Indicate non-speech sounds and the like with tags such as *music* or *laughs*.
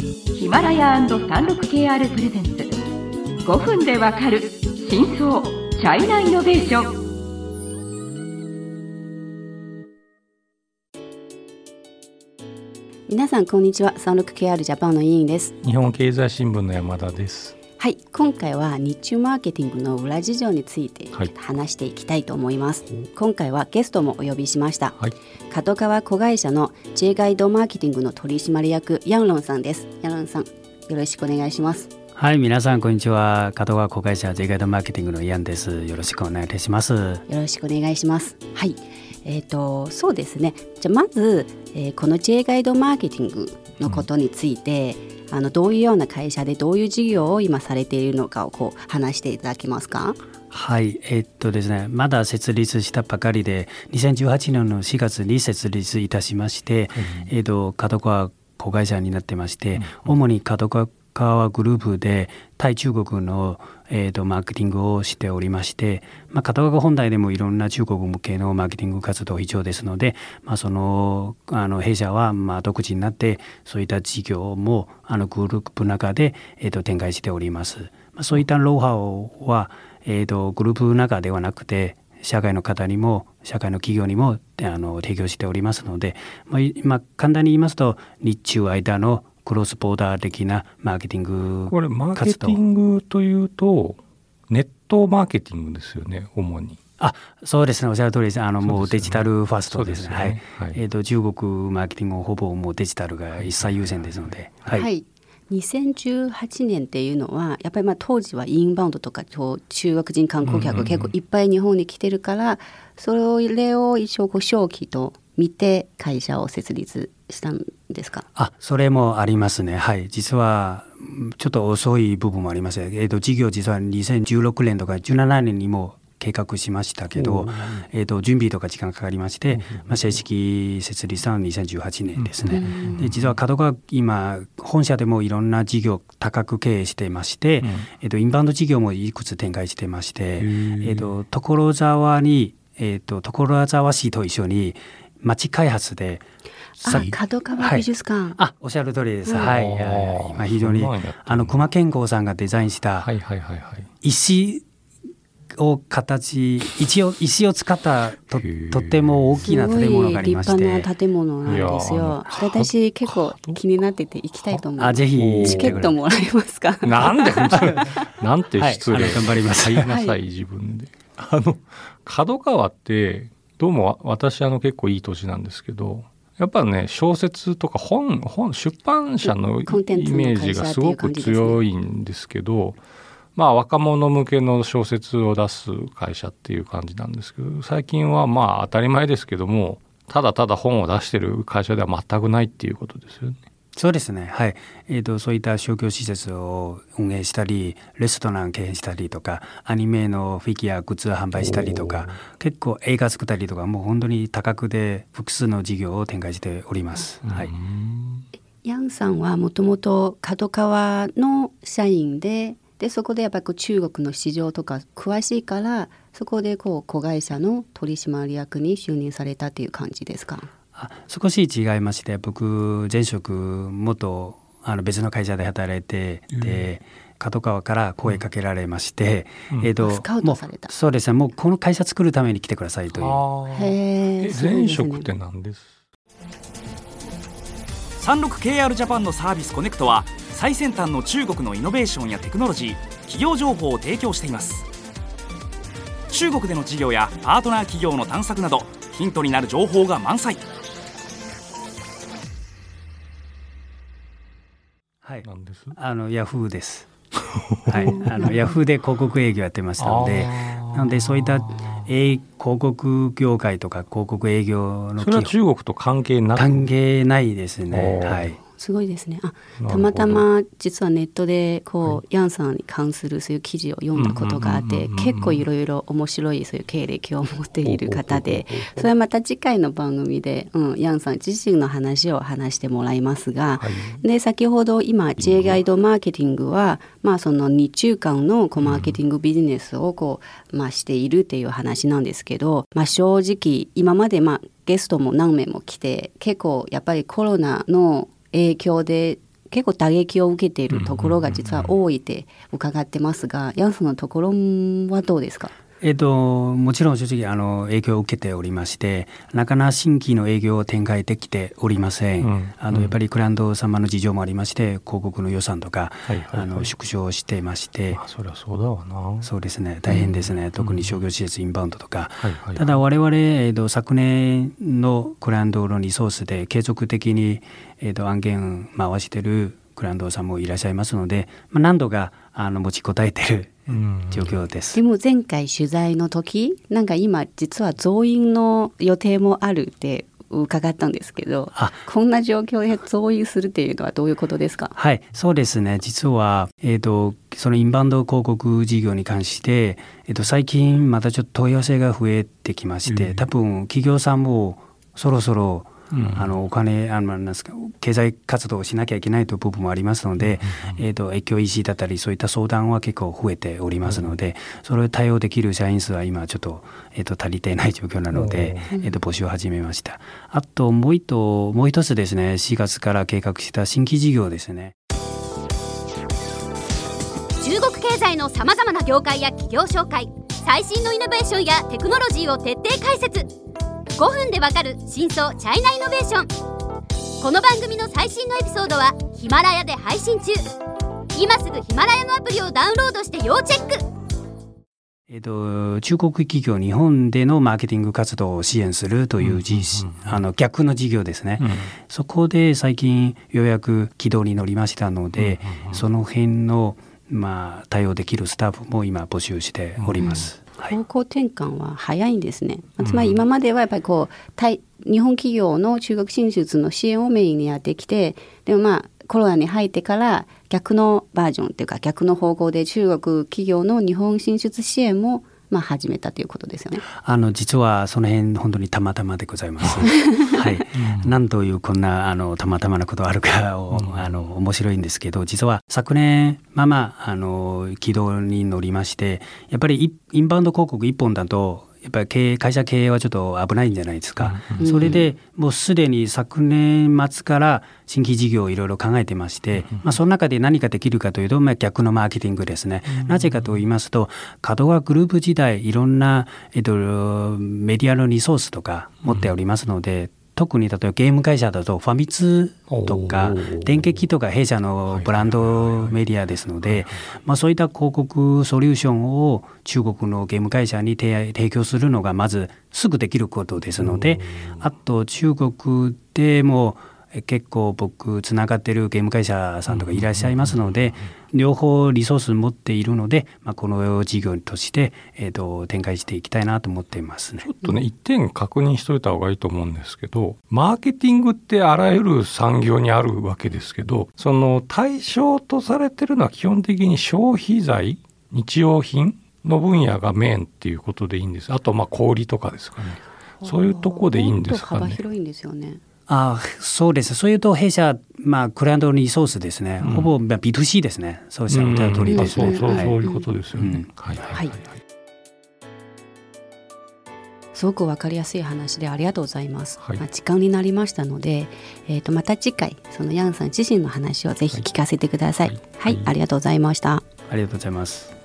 ヒマラヤ &36KR プレゼンツ。5分でわかる真相チャイナイノベーション。皆さんこんにちは。36KR ジャパンの委員です。日本経済新聞の山田ですはい今回は日中マーケティングの裏事情についてはい話していきたいと思います、今回はゲストもお呼びしました、はい角川子会社の J ガイドマーケティングの取締役ヤンロンさんですヤンロンさんよろしくお願いしますはい、皆さんこんにちは。加藤川子会社 J ガイドマーケティングのイアンです。よろしくお願いいたします。よろしくお願いします。はい。えっ、とそうですね。じゃあまず、えーこの J ガイドマーケティングのことについて、あのどういうような会社でどういう事業を今されているのかをこう話していただけますか？はい、えっとですね、まだ設立したばかりで、2018年の4月に設立いたしまして、えっと角川子会社になってまして、主に角川グループで対中国の、えー、とマーケティングをしておりまして、まあ、片川本体でもいろんな中国向けのマーケティング活動必要ですので、まあ、そのあの弊社はまあ独自になってそういった事業もあのグループの中で、えー、と展開しております。まあ、そういったノウハウは、えー、とグループの中ではなくて社会の方にも社会の企業にもあの提供しておりますので、まあ、いまあ簡単に言いますと日中間のクロスボーダー的なマーケティングこれマーケティングというとネットマーケティングですよね主に。あそうですね。おっしゃる通りです。あのもうデジタルファーストですね。そうですよね。はい。えー、と中国マーケティングはほぼもうデジタルが一切優先ですので、はい。2018年っていうのはやっぱりまあ当時はインバウンドとかこう中国人観光客が結構いっぱい日本に来てるから、それを一応こう正気と見て会社を設立したんですか？あそれもありますね。はい。実はうんちょっと遅い部分もあります。ねえー、と事業実は2016年とか17年にも計画しましたけど、えー、と準備とか時間かかりまして、まあ、正式設立は2018年ですね。で実は角川今本社でもいろんな事業高く経営していまして、えー、とインバウンド事業もいくつ展開していまして、えー、と所沢に、えー、と所沢市と一緒に町開発であ、角川美術館。あ、おっしゃる通りです。うん。はい、あーはいはい今非常にあの熊健吾さんがデザインしたはいはいはいはい。石を形石を石を使ったととっても大きな建物がありましすごいて。立、派な建物なんですよ。私結構気になってて行きたいと思う。あ、ぜひ。チケットもらえますか？なんで *laughs* なんて失礼、はい。頑張ります。言いなさい、はい自分で。あの角川ってどうもわ私あの結構いい年なんですけどやっぱね小説とか本本出版社のイメージがすごく強いんですけどまあ若者向けの小説を出す会社っていう感じなんですけど最近はまあ当たり前ですけどもただただ本を出してる会社では全くないっていうことですよね。そうですね。はい。えっ、とそういった商業施設を運営したり、レストラン経営したりとか、アニメのフィギュアグッズを販売したりとか、結構映画作ったりとか、もう本当に多角で複数の事業を展開しております。はい。ヤンさんはもともと角川の社員ででそこでやっぱりこう中国の市場とか詳しいからそこでこう子会社の取締役に就任されたっていう感じですか？あ少し違いまして僕前職元あの別の会社で働いて、で角川から声かけられまして、えっ、とスカウトされた。もうそうですねもうこの会社作るために来てくださいという。へええ前職って何です？36KR ジャパンのサービスコネクトは最先端の中国のイノベーションやテクノロジー企業情報を提供しています。中国での事業やパートナー企業の探索などヒントになる情報が満載はい。何です？あのヤフーです。*laughs* はい、あのヤフーで広告営業やってましたので、なのでそういったえー広告業界とか広告営業のそれは基中国と関係なく？関係ないですね。はい。すごいですね。あたまたま実はネットでこう、ヤンさんに関するそういう記事を読んだことがあって結構いろいろ面白いそういう経歴を持っている方でそれはまた次回の番組で、うん、ヤンさん自身の話を話してもらいますが、はい。で先ほど今 J ガイドマーケティングは、まあ、その日中間のこうマーケティングビジネスをこう、まあ、しているっていう話なんですけど、まあ、正直今までまあゲストも何名も来て結構やっぱりコロナの影響で結構打撃を受けているところが実は多いって伺ってますが、ヤンさんのところはどうですか？えっと、もちろん正直あの影響を受けておりましてなかなか新規の営業を展開できておりません、うん、あのやっぱりクランド様の事情もありまして広告の予算とか、はいはい。はい、あの縮小してまして。そりゃそうだわな。そうですね。大変ですね、うん、特に商業施設インバウンドとか、はいはいはい、ただ我々、えっと、昨年のクランドのリソースで継続的に、えっと、案件回してるクランドさんもいらっしゃいますので、まあ、何度かあの持ちこたえてる状況です。でも前回取材の時なんか今実は増員の予定もあるって伺ったんですけどこんな状況で増員するっていうのはどういうことですか？はいそうですね。実は、えーと、そのインバウンド広告事業に関して、えーと、最近またちょっと問い合わせが増えてきまして、うん、多分企業さんもそろそろあのお金あのなんですか経済活動をしなきゃいけないという部分もありますので、えーと、越境 EC だったりそういった相談は結構増えておりますので、それを対応できる社員数は今ちょっと,、えーと、足りていない状況なので、えーと、募集を始めました。あともう一もう一つですね4月から計画した新規事業ですね。中国経済のさまざまな業界や企業紹介最新のイノベーションやテクノロジーを徹底解説5分でわかる真相チャイナイノベーション。この番組の最新のエピソードはヒマラヤで配信中。今すぐヒマラヤのアプリをダウンロードして要チェック。えっと、中国企業日本でのマーケティング活動を支援するという,、あの逆の事業ですね、うん、そこで最近ようやく軌道に乗りましたので、その辺の、まあ、対応できるスタッフも今募集しております。方向転換は早いんですね。つまり今まではやっぱりこう日本企業の中国進出の支援をメインにやってきてでもまあコロナに入ってから逆のバージョンっていうか逆の方向で中国企業の日本進出支援もまあ、始めたということですよね。あの実はその辺本当にたまたまでございます。*laughs* はい、何というこんなあのたまたまなことあるかを、うん、あの面白いんですけど、実は昨年まあまああの軌道に乗りまして、やっぱりインバウンド広告一本だとやっぱり経営会社経営はちょっと危ないんじゃないですか、うん、それでもうすでに昨年末から新規事業をいろいろ考えてまして、うん、まあ、その中で何ができるかというと、まあ、逆のマーケティングですね、うん、なぜかと言いますと門川グループ時代いろんな、えっと、メディアのリソースとか持っておりますので、特に例えばゲーム会社だとファミ通とか電撃とか弊社のブランドメディアですので、まあ、そういった広告ソリューションを中国のゲーム会社に提供するのがまずすぐできることですのであと中国でも結構僕つながってるゲーム会社さんとかいらっしゃいますので、両方リソース持っているので、まあ、この事業として、えーと、展開していきたいなと思っていますね。ちょっとね一点確認しといた方がいいと思うんですけどマーケティングってあらゆる産業にあるわけですけどその対象とされてるのは基本的に消費財日用品の分野がメインっていうことでいいんですあとまあ小売とかですかねそういうとこでいいんですかね。幅広いんですよねあそうです。そういうと弊社、まあ、クライアントリソースですね。うん、ほぼ B2C ですね。そうしたお手取りですね。そうそう、そういうことですよね。はい、はい、すごくわかりやすい話でありがとうございます。はい、まあ、時間になりましたので、えっ、ー、とまた次回そのヤンさん自身の話をぜひ聞かせてください。はい、はい、ありがとうございました。ありがとうございます。